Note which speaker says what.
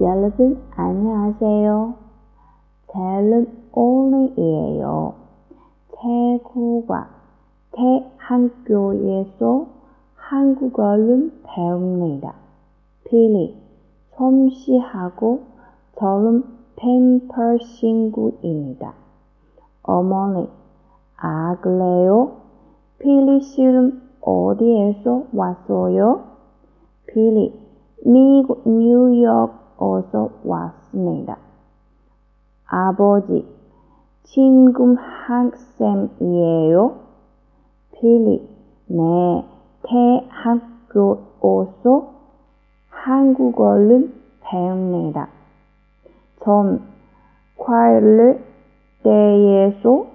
Speaker 1: 여러분 안녕하세요. 저는 오늘이에요. 태국과 대학교에서 한국어를 배웁니다. 필리, 솜씨하고 저는 펜퍼 친구입니다. 어머니, 아 그래요? 필리 씨는 어디에서 왔어요? 필리, 미국 뉴욕 에서 왔습니다. 아버지, 친구 학생이에요? 필리, 네, 대학교에서 한국어를 배웁니다. 전 과일에 대해서